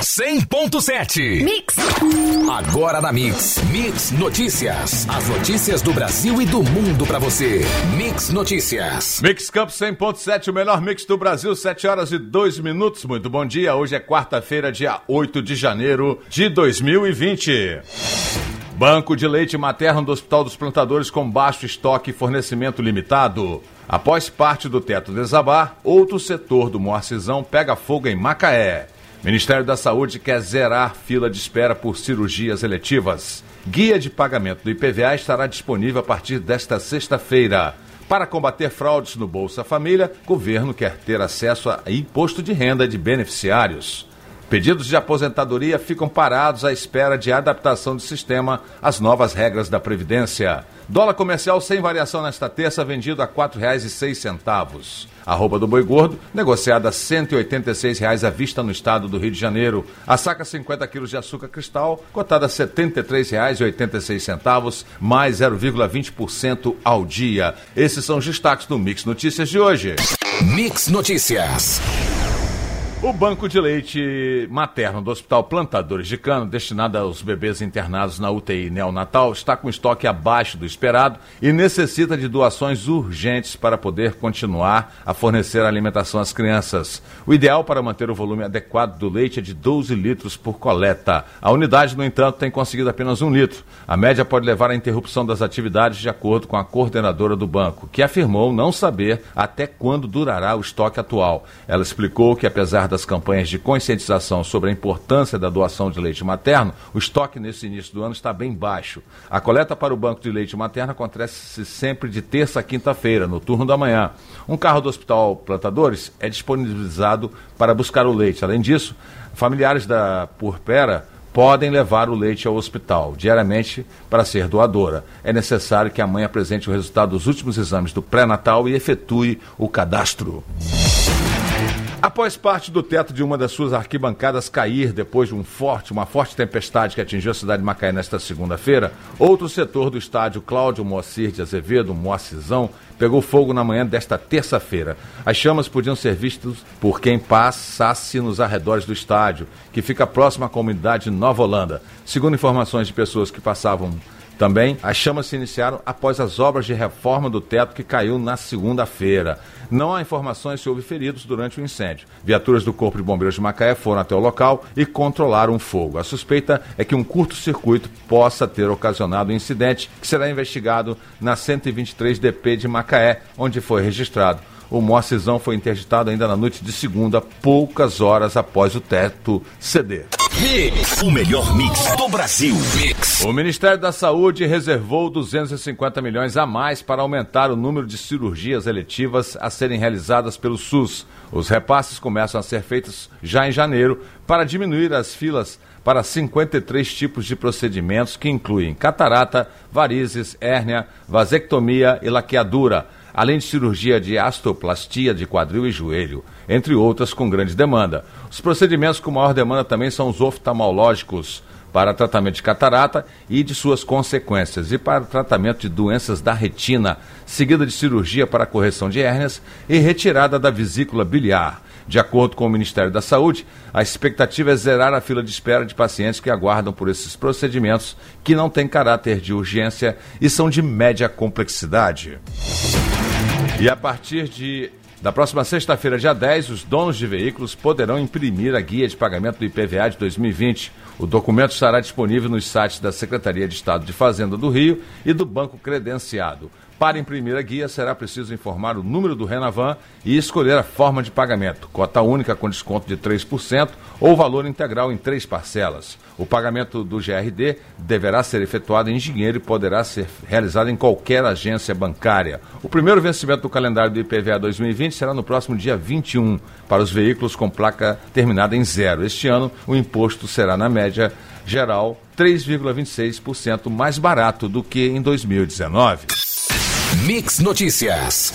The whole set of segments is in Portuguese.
100.7. Mix. Agora na Mix. Mix Notícias. As notícias do Brasil e do mundo pra você. Mix Notícias. Mix Campo 100.7, o melhor mix do Brasil, 7 horas e 2 minutos. Muito bom dia. Hoje é quarta-feira, dia 8 de janeiro de 2020. Banco de leite materno do Hospital dos Plantadores com baixo estoque e fornecimento limitado. Após parte do teto desabar, outro setor do Moacizão pega fogo em Macaé. Ministério da Saúde quer zerar fila de espera por cirurgias eletivas. Guia de pagamento do IPVA estará disponível a partir desta sexta-feira. Para combater fraudes no Bolsa Família, governo quer ter acesso a imposto de renda de beneficiários. Pedidos de aposentadoria ficam parados à espera de adaptação do sistema às novas regras da Previdência. Dólar comercial sem variação nesta terça, vendido a R$ 4,06. Arroba do boi gordo, negociada a R$ 186,00 à vista no estado do Rio de Janeiro. A saca 50 quilos de açúcar cristal, cotada a R$ 73,86, mais 0,20% ao dia. Esses são os destaques do Mix Notícias de hoje. Mix Notícias. O banco de leite materno do Hospital Plantadores de Cano, destinado aos bebês internados na UTI neonatal, está com estoque abaixo do esperado e necessita de doações urgentes para poder continuar a fornecer alimentação às crianças. O ideal para manter o volume adequado do leite é de 12 litros por coleta. A unidade, no entanto, tem conseguido apenas um litro. A média pode levar à interrupção das atividades, de acordo com a coordenadora do banco, que afirmou não saber até quando durará o estoque atual. Ela explicou que, apesar das campanhas de conscientização sobre a importância da doação de leite materno, o estoque nesse início do ano está bem baixo. A coleta para o banco de leite materno acontece sempre de terça a quinta-feira, no turno da manhã. Um carro do Hospital Plantadores é disponibilizado para buscar o leite. Além disso, familiares da Purpera podem levar o leite ao hospital diariamente para ser doadora. É necessário que a mãe apresente o resultado dos últimos exames do pré-natal e efetue o cadastro. Após parte do teto de uma das suas arquibancadas cair depois de um forte, uma forte tempestade que atingiu a cidade de Macaé nesta segunda-feira, outro setor do estádio Cláudio Moacir de Azevedo, Moacizão, pegou fogo na manhã desta terça-feira. As chamas podiam ser vistas por quem passasse nos arredores do estádio, que fica próximo à comunidade Nova Holanda. Segundo informações de pessoas que passavam também, as chamas se iniciaram após as obras de reforma do teto que caiu na segunda-feira. Não há informações se houve feridos durante o incêndio. Viaturas do Corpo de Bombeiros de Macaé foram até o local e controlaram o fogo. A suspeita é que um curto-circuito possa ter ocasionado o um incidente, que será investigado na 123 DP de Macaé, onde foi registrado. O Moacizão foi interditado ainda na noite de segunda, poucas horas após o teto ceder. Mix, o melhor mix do Brasil. Mix. O Ministério da Saúde reservou 250 milhões a mais para aumentar o número de cirurgias eletivas a serem realizadas pelo SUS. Os repasses começam a ser feitos já em janeiro para diminuir as filas para 53 tipos de procedimentos que incluem catarata, varizes, hérnia, vasectomia e laqueadura além de cirurgia de astoplastia de quadril e joelho, entre outras com grande demanda. Os procedimentos com maior demanda também são os oftalmológicos, para tratamento de catarata e de suas consequências, e para tratamento de doenças da retina, seguida de cirurgia para correção de hérnias e retirada da vesícula biliar. De acordo com o Ministério da Saúde, a expectativa é zerar a fila de espera de pacientes que aguardam por esses procedimentos que não têm caráter de urgência e são de média complexidade. E a partir de da próxima sexta-feira, dia 10, os donos de veículos poderão imprimir a guia de pagamento do IPVA de 2020. O documento estará disponível nos sites da Secretaria de Estado de Fazenda do Rio e do Banco Credenciado. Para imprimir a guia, será preciso informar o número do Renavan e escolher a forma de pagamento, cota única com desconto de 3% ou valor integral em três parcelas. O pagamento do GRD deverá ser efetuado em dinheiro e poderá ser realizado em qualquer agência bancária. O primeiro vencimento do calendário do IPVA 2020 será no próximo dia 21, para os veículos com placa terminada em zero. Este ano, o imposto será, na média geral, 3,26% mais barato do que em 2019. Mix Notícias.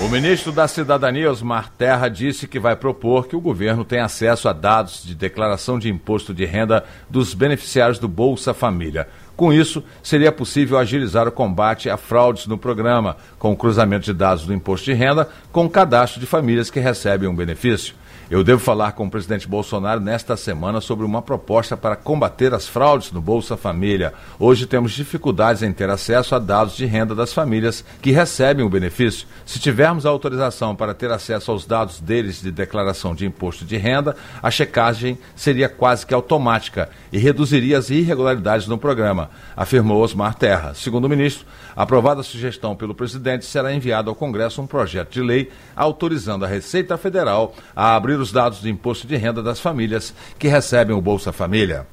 O ministro da Cidadania, Osmar Terra, disse que vai propor que o governo tenha acesso a dados de declaração de imposto de renda dos beneficiários do Bolsa Família. Com isso, seria possível agilizar o combate a fraudes no programa, com o cruzamento de dados do imposto de renda com o cadastro de famílias que recebem um benefício. Eu devo falar com o presidente Bolsonaro nesta semana sobre uma proposta para combater as fraudes no Bolsa Família. Hoje temos dificuldades em ter acesso a dados de renda das famílias que recebem o benefício. Se tivermos a autorização para ter acesso aos dados deles de declaração de imposto de renda, a checagem seria quase que automática e reduziria as irregularidades no programa, afirmou Osmar Terra. Segundo o ministro, aprovada a sugestão pelo presidente, será enviado ao Congresso um projeto de lei autorizando a Receita Federal a abrir os dados de imposto de renda das famílias que recebem o Bolsa Família.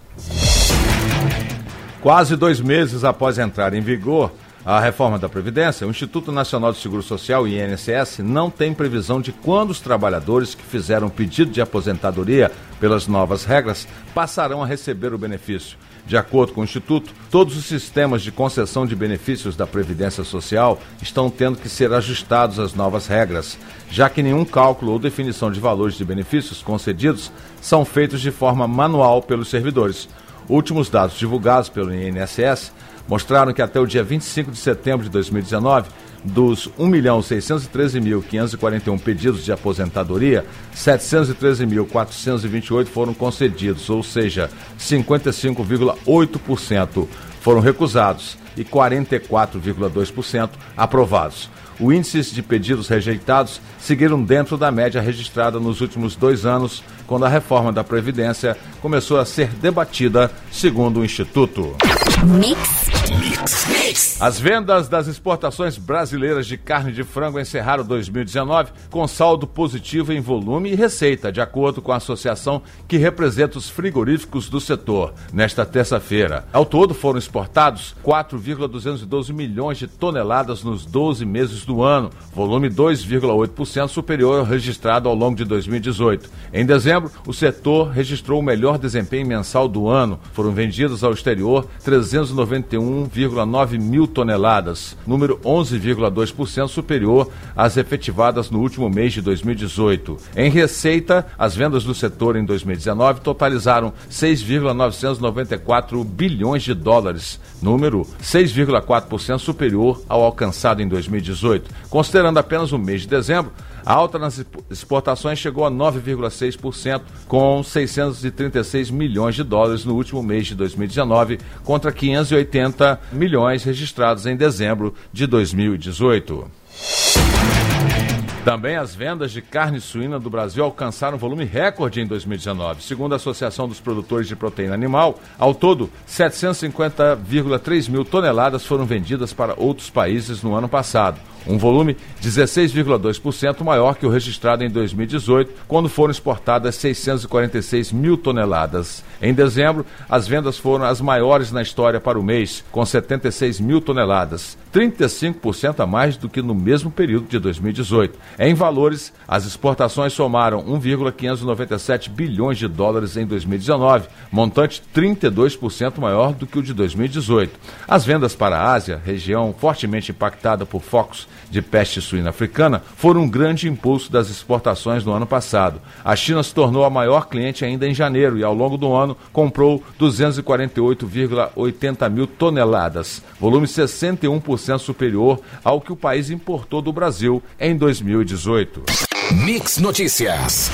Quase dois meses após entrar em vigor a reforma da Previdência, o Instituto Nacional de Seguro Social, INSS, não tem previsão de quando os trabalhadores que fizeram pedido de aposentadoria pelas novas regras passarão a receber o benefício. De acordo com o Instituto, todos os sistemas de concessão de benefícios da Previdência Social estão tendo que ser ajustados às novas regras, já que nenhum cálculo ou definição de valores de benefícios concedidos são feitos de forma manual pelos servidores. Últimos dados divulgados pelo INSS mostraram que até o dia 25 de setembro de 2019, dos 1.613.541 pedidos de aposentadoria, 713.428 foram concedidos, ou seja, 55,8% foram recusados e 44,2% aprovados. O índice de pedidos rejeitados seguiram dentro da média registrada nos últimos dois anos, quando a reforma da Previdência começou a ser debatida, segundo o Instituto. Mix As vendas das exportações brasileiras de carne de frango encerraram 2019 com saldo positivo em volume e receita, de acordo com a associação que representa os frigoríficos do setor. Nesta terça-feira, ao todo foram exportados 4,212 milhões de toneladas nos 12 meses do ano, volume 2,8% superior ao registrado ao longo de 2018. Em dezembro, o setor registrou o melhor desempenho mensal do ano. Foram vendidos ao exterior 391 1,9 mil toneladas, número 11,2% superior às efetivadas no último mês de 2018. Em receita, as vendas do setor em 2019 totalizaram 6,994 bilhões de dólares, número 6,4% superior ao alcançado em 2018. Considerando apenas o mês de dezembro, a alta nas exportações chegou a 9,6%, com 636 milhões de dólares no último mês de 2019, contra 580 milhões registrados em dezembro de 2018. Também as vendas de carne suína do Brasil alcançaram volume recorde em 2019. Segundo a Associação dos Produtores de Proteína Animal, ao todo, 750,3 mil toneladas foram vendidas para outros países no ano passado um volume 16,2% maior que o registrado em 2018, quando foram exportadas 646 mil toneladas. Em dezembro, as vendas foram as maiores na história para o mês, com 76 mil toneladas, 35% a mais do que no mesmo período de 2018. Em valores, as exportações somaram 1,597 bilhões de dólares em 2019, montante 32% maior do que o de 2018. As vendas para a Ásia, região fortemente impactada por focos de peste suína africana foram um grande impulso das exportações no ano passado. A China se tornou a maior cliente ainda em janeiro e, ao longo do ano, comprou 248,80 mil toneladas, volume 61% superior ao que o país importou do Brasil em 2018. Mix Notícias.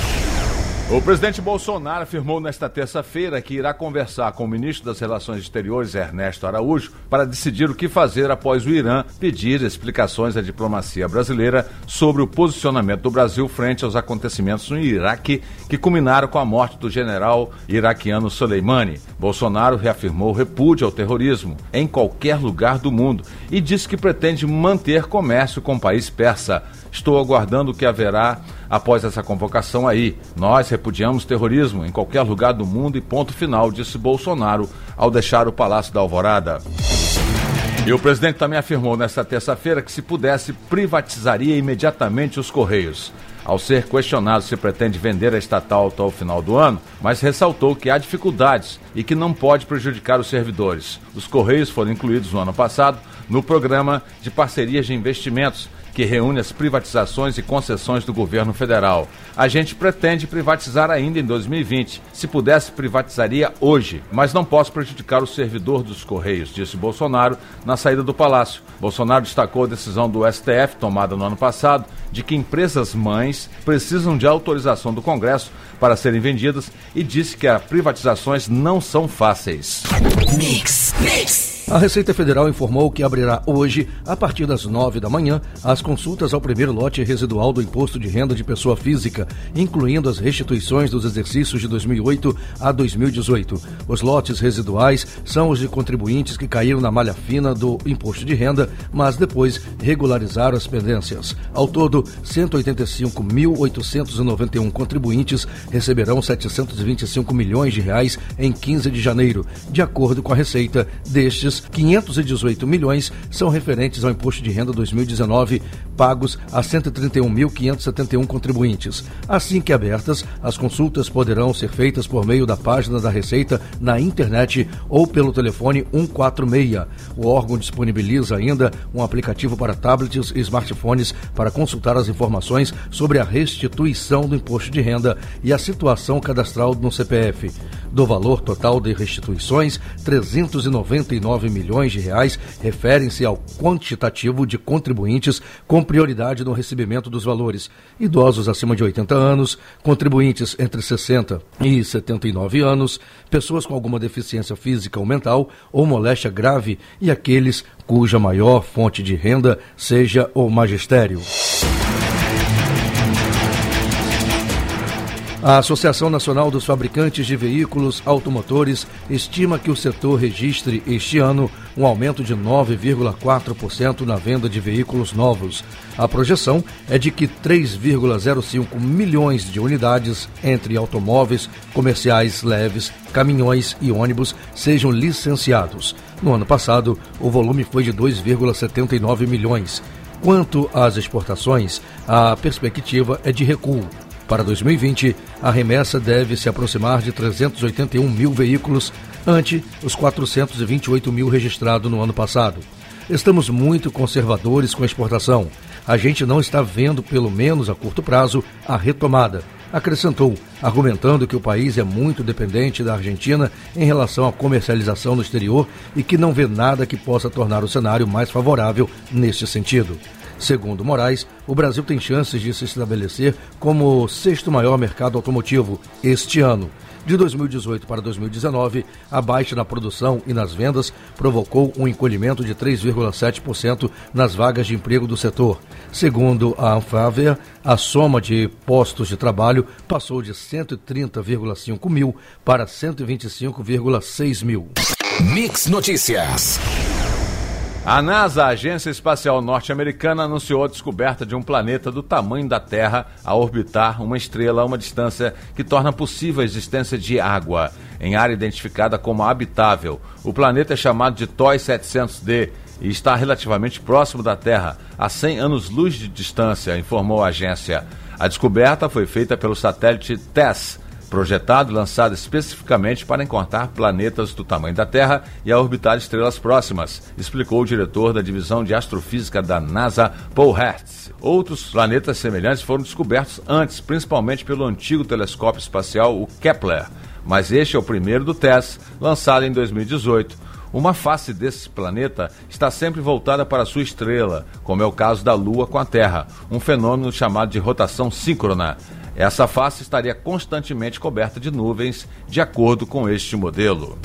O presidente Bolsonaro afirmou nesta terça-feira que irá conversar com o ministro das Relações Exteriores, Ernesto Araújo, para decidir o que fazer após o Irã pedir explicações à diplomacia brasileira sobre o posicionamento do Brasil frente aos acontecimentos no Iraque que culminaram com a morte do general iraquiano Soleimani. Bolsonaro reafirmou repúdio ao terrorismo em qualquer lugar do mundo e disse que pretende manter comércio com o país persa. Estou aguardando o que haverá após essa convocação aí. Nós repudiamos terrorismo em qualquer lugar do mundo e ponto final, disse Bolsonaro ao deixar o Palácio da Alvorada. E o presidente também afirmou nesta terça-feira que, se pudesse, privatizaria imediatamente os Correios. Ao ser questionado se pretende vender a estatal até o final do ano, mas ressaltou que há dificuldades e que não pode prejudicar os servidores. Os Correios foram incluídos no ano passado no programa de parcerias de investimentos que reúne as privatizações e concessões do governo federal. A gente pretende privatizar ainda em 2020. Se pudesse, privatizaria hoje, mas não posso prejudicar o servidor dos Correios, disse Bolsonaro na saída do palácio. Bolsonaro destacou a decisão do STF, tomada no ano passado, de que empresas mães precisam de autorização do Congresso para serem vendidas e disse que as privatizações não são fáceis. Mix, mix. A Receita Federal informou que abrirá hoje, a partir das nove da manhã, as consultas ao primeiro lote residual do Imposto de Renda de Pessoa Física, incluindo as restituições dos exercícios de 2008 a 2018. Os lotes residuais são os de contribuintes que caíram na malha fina do Imposto de Renda, mas depois regularizaram as pendências. Ao todo, 185.891 contribuintes receberão 725 milhões de reais em 15 de janeiro, de acordo com a Receita destes 518 milhões são referentes ao imposto de renda 2019, pagos a 131.571 contribuintes. Assim que abertas, as consultas poderão ser feitas por meio da página da Receita na internet ou pelo telefone 146. O órgão disponibiliza ainda um aplicativo para tablets e smartphones para consultar as informações sobre a restituição do imposto de renda e a situação cadastral no CPF. Do valor total de restituições, 399 milhões de reais referem-se ao quantitativo de contribuintes com prioridade no recebimento dos valores. Idosos acima de 80 anos, contribuintes entre 60 e 79 anos, pessoas com alguma deficiência física ou mental ou moléstia grave e aqueles cuja maior fonte de renda seja o magistério. A Associação Nacional dos Fabricantes de Veículos Automotores estima que o setor registre este ano um aumento de 9,4% na venda de veículos novos. A projeção é de que 3,05 milhões de unidades entre automóveis, comerciais leves, caminhões e ônibus sejam licenciados. No ano passado, o volume foi de 2,79 milhões. Quanto às exportações, a perspectiva é de recuo para 2020, a remessa deve se aproximar de 381 mil veículos, ante os 428 mil registrados no ano passado. Estamos muito conservadores com a exportação. A gente não está vendo, pelo menos a curto prazo, a retomada. Acrescentou, argumentando que o país é muito dependente da Argentina em relação à comercialização no exterior e que não vê nada que possa tornar o cenário mais favorável neste sentido. Segundo Moraes, o Brasil tem chances de se estabelecer como o sexto maior mercado automotivo este ano. De 2018 para 2019, a baixa na produção e nas vendas provocou um encolhimento de 3,7% nas vagas de emprego do setor. Segundo a Anfávia, a soma de postos de trabalho passou de 130,5 mil para 125,6 mil. Mix Notícias. A NASA, a Agência Espacial Norte-Americana, anunciou a descoberta de um planeta do tamanho da Terra a orbitar uma estrela a uma distância que torna possível a existência de água em área identificada como habitável. O planeta é chamado de TOI 700D e está relativamente próximo da Terra, a 100 anos-luz de distância, informou a agência. A descoberta foi feita pelo satélite TESS, projetado e lançado especificamente para encontrar planetas do tamanho da Terra e a orbitar estrelas próximas, explicou o diretor da divisão de astrofísica da NASA, Paul Hertz. Outros planetas semelhantes foram descobertos antes, principalmente pelo antigo telescópio espacial, o Kepler, mas este é o primeiro do TESS, lançado em 2018. Uma face desse planeta está sempre voltada para sua estrela, como é o caso da Lua com a Terra, um fenômeno chamado de rotação síncrona. Essa face estaria constantemente coberta de nuvens, de acordo com este modelo.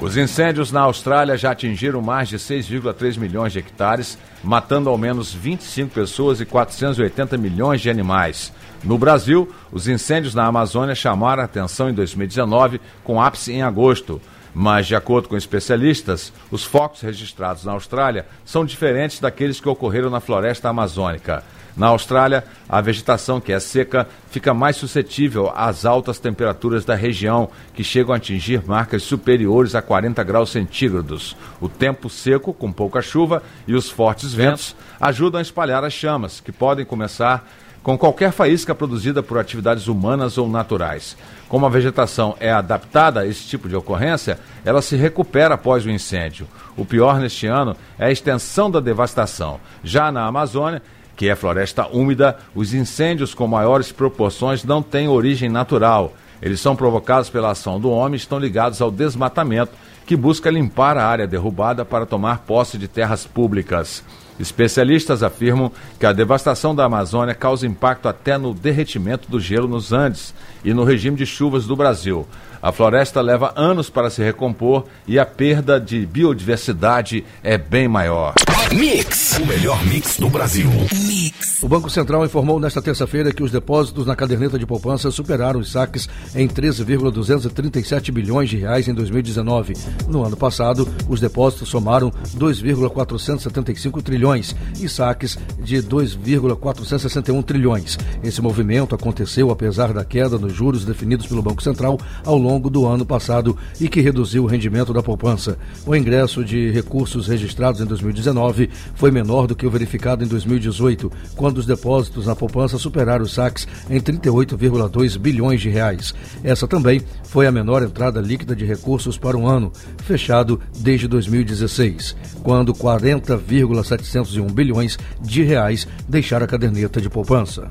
Os incêndios na Austrália já atingiram mais de 6,3 milhões de hectares, matando ao menos 25 pessoas e 480 milhões de animais. No Brasil, os incêndios na Amazônia chamaram a atenção em 2019, com ápice em agosto. Mas, de acordo com especialistas, os focos registrados na Austrália são diferentes daqueles que ocorreram na floresta amazônica. Na Austrália, a vegetação, que é seca, fica mais suscetível às altas temperaturas da região, que chegam a atingir marcas superiores a 40 graus centígrados. O tempo seco, com pouca chuva, e os fortes ventos ajudam a espalhar as chamas, que podem começar com qualquer faísca produzida por atividades humanas ou naturais. Como a vegetação é adaptada a esse tipo de ocorrência, ela se recupera após o incêndio. O pior neste ano é a extensão da devastação. Já na Amazônia, que é floresta úmida, os incêndios com maiores proporções não têm origem natural. Eles são provocados pela ação do homem e estão ligados ao desmatamento, que busca limpar a área derrubada para tomar posse de terras públicas. Especialistas afirmam que a devastação da Amazônia causa impacto até no derretimento do gelo nos Andes e no regime de chuvas do Brasil. A floresta leva anos para se recompor e a perda de biodiversidade é bem maior. Mix, o melhor mix do Brasil. Mix. O Banco Central informou nesta terça-feira que os depósitos na caderneta de poupança superaram os saques em 13,237 bilhões de reais em 2019. No ano passado, os depósitos somaram 2,475 trilhões e saques de 2,461 trilhões. Esse movimento aconteceu apesar da queda nos juros definidos pelo Banco Central ao longo do ano passado e que reduziu o rendimento da poupança. O ingresso de recursos registrados em 2019 foi menor do que o verificado em 2018, quando os depósitos na poupança superaram os saques em 38,2 bilhões de reais. Essa também foi a menor entrada líquida de recursos para um ano, fechado desde 2016, quando 40,701 bilhões de reais deixaram a caderneta de poupança.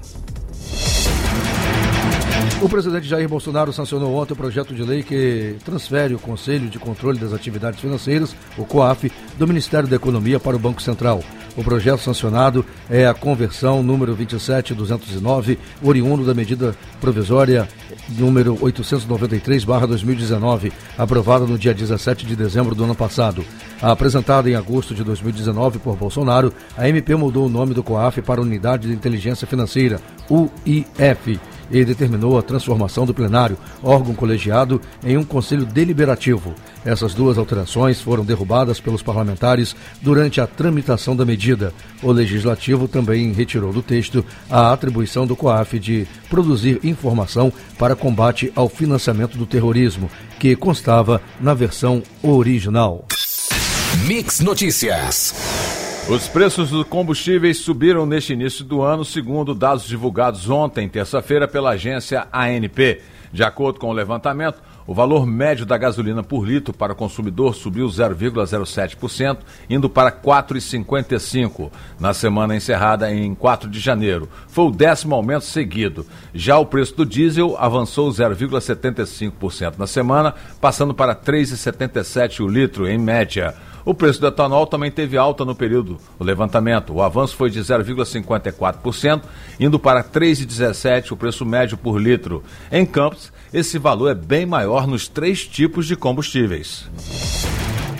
O presidente Jair Bolsonaro sancionou ontem o projeto de lei que transfere o Conselho de Controle das Atividades Financeiras, o COAF, do Ministério da Economia para o Banco Central. O projeto sancionado é a conversão número 27209, oriundo da medida provisória número 893/2019, aprovada no dia 17 de dezembro do ano passado. Apresentada em agosto de 2019 por Bolsonaro, a MP mudou o nome do COAF para Unidade de Inteligência Financeira, UIF e determinou a transformação do plenário, órgão colegiado, em um conselho deliberativo. Essas duas alterações foram derrubadas pelos parlamentares durante a tramitação da medida. O legislativo também retirou do texto a atribuição do COAF de produzir informação para combate ao financiamento do terrorismo, que constava na versão original. Mix Notícias. Os preços dos combustíveis subiram neste início do ano, segundo dados divulgados ontem, terça-feira, pela agência ANP. De acordo com o levantamento, o valor médio da gasolina por litro para o consumidor subiu 0,07%, indo para 4,55 na semana encerrada em 4 de janeiro. Foi o décimo aumento seguido. Já o preço do diesel avançou 0,75% na semana, passando para 3,77 o litro em média. O preço do etanol também teve alta no período do levantamento. O avanço foi de 0,54%, indo para 3,17 o preço médio por litro. Em Campos, esse valor é bem maior nos três tipos de combustíveis.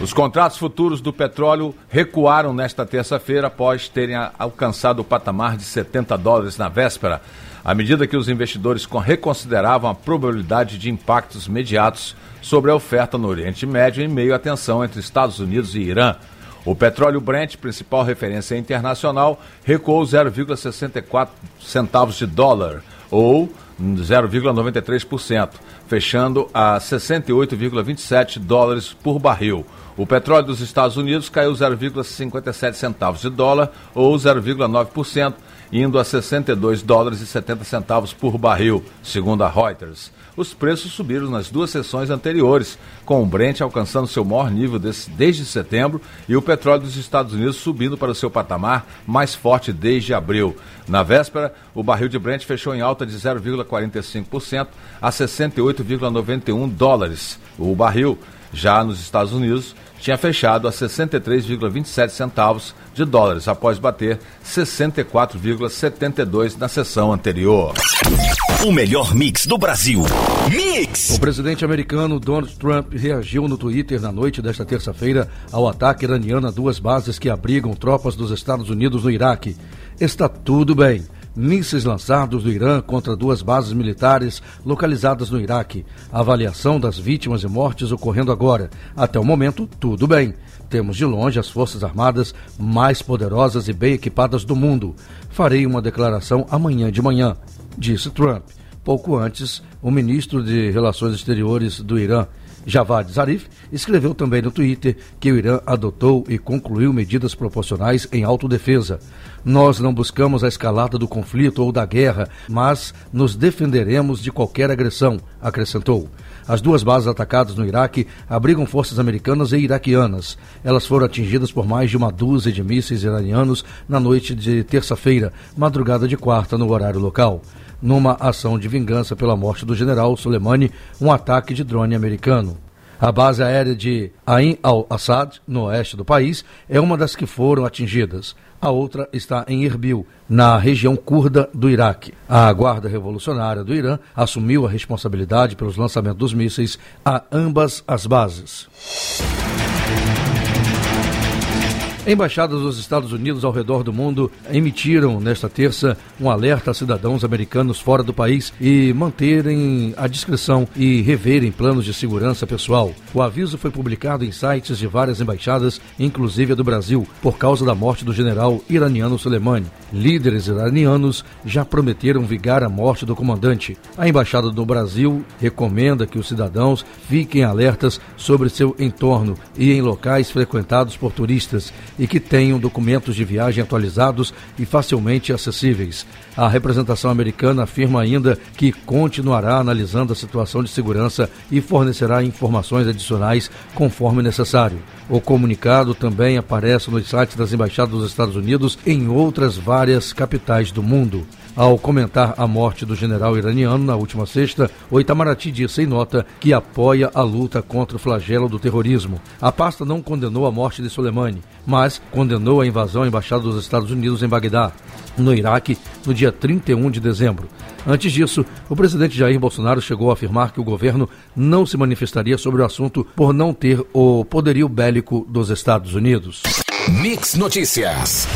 Os contratos futuros do petróleo recuaram nesta terça-feira após terem alcançado o patamar de 70 dólares na véspera, à medida que os investidores reconsideravam a probabilidade de impactos imediatos sobre a oferta no Oriente Médio em meio à tensão entre Estados Unidos e Irã. O petróleo Brent, principal referência internacional, recuou 0,64 centavos de dólar, ou 0,93%, fechando a 68,27 dólares por barril. O petróleo dos Estados Unidos caiu 0,57 centavos de dólar, ou 0,9%, indo a 62 dólares e 70 centavos por barril, segundo a Reuters os preços subiram nas duas sessões anteriores, com o Brent alcançando seu maior nível desse, desde setembro e o petróleo dos Estados Unidos subindo para o seu patamar mais forte desde abril. Na véspera, o barril de Brent fechou em alta de 0,45% a 68,91 dólares. O barril, já nos Estados Unidos, tinha fechado a 63,27 centavos de dólares, após bater 64,72 na sessão anterior. O melhor mix do Brasil. Mix! O presidente americano Donald Trump reagiu no Twitter na noite desta terça-feira ao ataque iraniano a duas bases que abrigam tropas dos Estados Unidos no Iraque. Está tudo bem mísseis lançados do Irã contra duas bases militares localizadas no Iraque. Avaliação das vítimas e mortes ocorrendo agora. Até o momento, tudo bem. Temos de longe as Forças Armadas mais poderosas e bem equipadas do mundo. Farei uma declaração amanhã de manhã, disse Trump. Pouco antes, o ministro de Relações Exteriores do Irã, Javad Zarif escreveu também no Twitter que o Irã adotou e concluiu medidas proporcionais em autodefesa. Nós não buscamos a escalada do conflito ou da guerra, mas nos defenderemos de qualquer agressão, acrescentou. As duas bases atacadas no Iraque abrigam forças americanas e iraquianas. Elas foram atingidas por mais de uma dúzia de mísseis iranianos na noite de terça-feira, madrugada de quarta no horário local. Numa ação de vingança pela morte do general Soleimani, um ataque de drone americano. A base aérea de Ain al-Assad, no oeste do país, é uma das que foram atingidas. A outra está em Erbil, na região curda do Iraque. A Guarda Revolucionária do Irã assumiu a responsabilidade pelos lançamentos dos mísseis a ambas as bases. Embaixadas dos Estados Unidos ao redor do mundo emitiram nesta terça um alerta a cidadãos americanos fora do país e manterem a discrição e reverem planos de segurança pessoal. O aviso foi publicado em sites de várias embaixadas, inclusive a do Brasil, por causa da morte do general iraniano Soleimani. Líderes iranianos já prometeram vigar a morte do comandante. A embaixada do Brasil recomenda que os cidadãos fiquem alertas sobre seu entorno e em locais frequentados por turistas e que tenham documentos de viagem atualizados e facilmente acessíveis. A representação americana afirma ainda que continuará analisando a situação de segurança e fornecerá informações adicionais conforme necessário. O comunicado também aparece nos sites das embaixadas dos Estados Unidos em outras várias capitais do mundo. Ao comentar a morte do general iraniano na última sexta, o Itamaraty disse em nota que apoia a luta contra o flagelo do terrorismo. A pasta não condenou a morte de Soleimani, mas condenou a invasão à embaixada dos Estados Unidos em Bagdá, no Iraque, no dia 31 de dezembro. Antes disso, o presidente Jair Bolsonaro chegou a afirmar que o governo não se manifestaria sobre o assunto por não ter o poderio bélico dos Estados Unidos. Mix Notícias.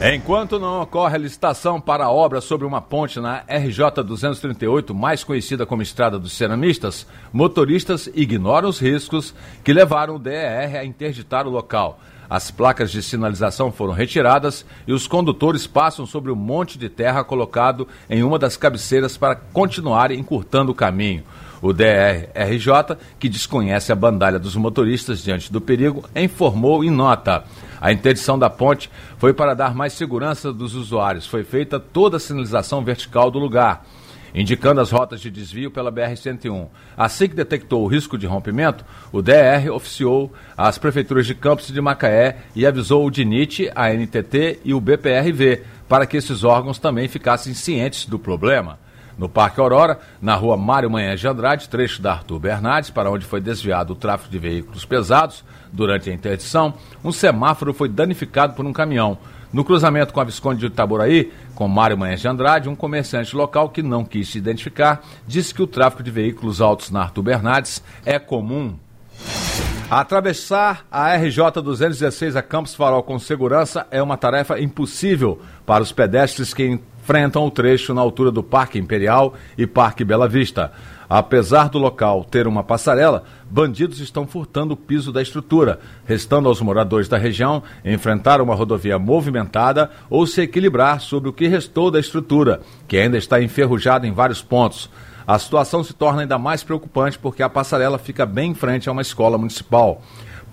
Enquanto não ocorre a licitação para a obra sobre uma ponte na RJ 238, mais conhecida como Estrada dos Ceramistas, motoristas ignoram os riscos que levaram o DER a interditar o local. As placas de sinalização foram retiradas e os condutores passam sobre o um monte de terra colocado em uma das cabeceiras para continuarem encurtando o caminho. O DRRJ, que desconhece a bandalha dos motoristas diante do perigo, informou em nota. A interdição da ponte foi para dar mais segurança dos usuários. Foi feita toda a sinalização vertical do lugar, indicando as rotas de desvio pela BR-101. Assim que detectou o risco de rompimento, o DR oficiou às prefeituras de Campos e de Macaé e avisou o DINIT, a NTT e o BPRV para que esses órgãos também ficassem cientes do problema. No Parque Aurora, na rua Mário Manhã de Andrade, trecho da Arthur Bernardes, para onde foi desviado o tráfego de veículos pesados durante a interdição, um semáforo foi danificado por um caminhão. No cruzamento com a Visconde de Itaboraí, com Mário Manhã de Andrade, um comerciante local que não quis se identificar disse que o tráfego de veículos altos na Arthur Bernardes é comum. Atravessar a RJ 216 a Campos Farol com segurança é uma tarefa impossível para os pedestres que enfrentam o trecho na altura do Parque Imperial e Parque Bela Vista. Apesar do local ter uma passarela, bandidos estão furtando o piso da estrutura, restando aos moradores da região enfrentar uma rodovia movimentada ou se equilibrar sobre o que restou da estrutura, que ainda está enferrujada em vários pontos. A situação se torna ainda mais preocupante porque a passarela fica bem em frente a uma escola municipal.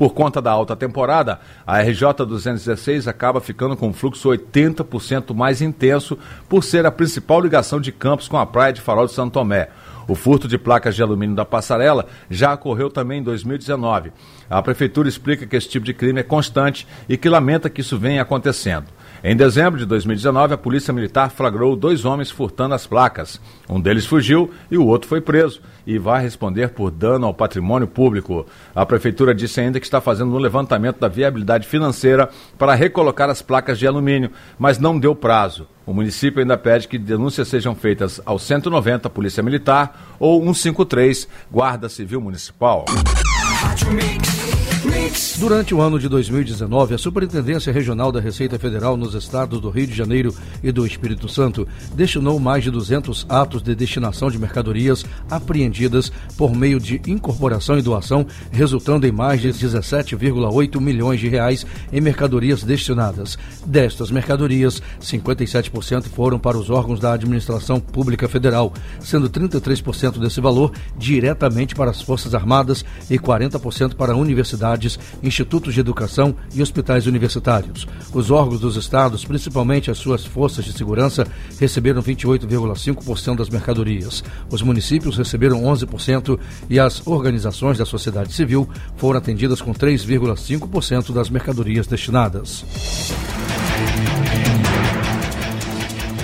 Por conta da alta temporada, a RJ 216 acaba ficando com um fluxo 80% mais intenso por ser a principal ligação de Campos com a praia de Farol de Santo Tomé. O furto de placas de alumínio da passarela já ocorreu também em 2019. A prefeitura explica que esse tipo de crime é constante e que lamenta que isso venha acontecendo. Em dezembro de 2019, a Polícia Militar flagrou dois homens furtando as placas. Um deles fugiu e o outro foi preso e vai responder por dano ao patrimônio público. A Prefeitura disse ainda que está fazendo um levantamento da viabilidade financeira para recolocar as placas de alumínio, mas não deu prazo. O município ainda pede que denúncias sejam feitas ao 190 Polícia Militar ou 153 Guarda Civil Municipal. Durante o ano de 2019, a Superintendência Regional da Receita Federal nos estados do Rio de Janeiro e do Espírito Santo destinou mais de 200 atos de destinação de mercadorias apreendidas por meio de incorporação e doação, resultando em mais de 17,8 milhões de reais em mercadorias destinadas. Destas mercadorias, 57% foram para os órgãos da administração pública federal, sendo 33% desse valor diretamente para as Forças Armadas e 40% para universidades, institutos de educação e hospitais universitários. Os órgãos dos estados, principalmente as suas forças de segurança, receberam 28,5% das mercadorias. Os municípios receberam 11% e as organizações da sociedade civil foram atendidas com 3,5% das mercadorias destinadas.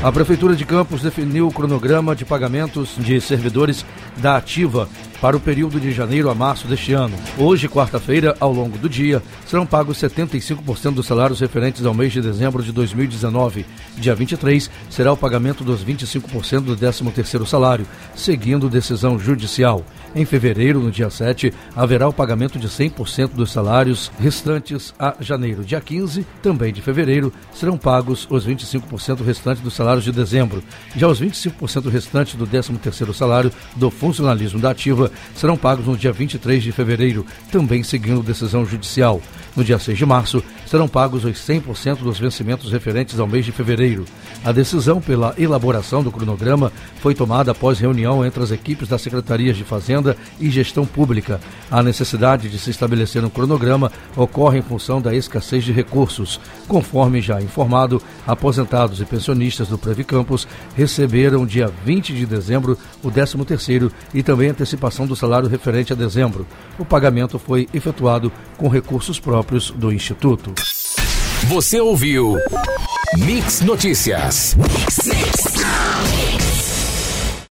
A Prefeitura de Campos definiu o cronograma de pagamentos de servidores da Ativa para o período de janeiro a março deste ano. Hoje, quarta-feira, ao longo do dia, serão pagos 75% dos salários referentes ao mês de dezembro de 2019. Dia 23 será o pagamento dos 25% do 13º salário, seguindo decisão judicial. Em fevereiro, no dia 7, haverá o pagamento de 100% dos salários restantes a janeiro. Dia 15, também de fevereiro, serão pagos os 25% restantes dos salários de dezembro. Já os 25% restantes do 13º salário do funcionalismo da ativa serão pagos no dia 23 de fevereiro, também seguindo decisão judicial. No dia 6 de março, serão pagos os 100% dos vencimentos referentes ao mês de fevereiro. A decisão pela elaboração do cronograma foi tomada após reunião entre as equipes das secretarias de Fazenda e Gestão Pública. A necessidade de se estabelecer um cronograma ocorre em função da escassez de recursos. Conforme já informado, aposentados e pensionistas do Previcampus receberam dia 20 de dezembro o 13º e também antecipação do salário referente a dezembro. O pagamento foi efetuado com recursos próprios do Instituto. Você ouviu Mix Notícias. Mix.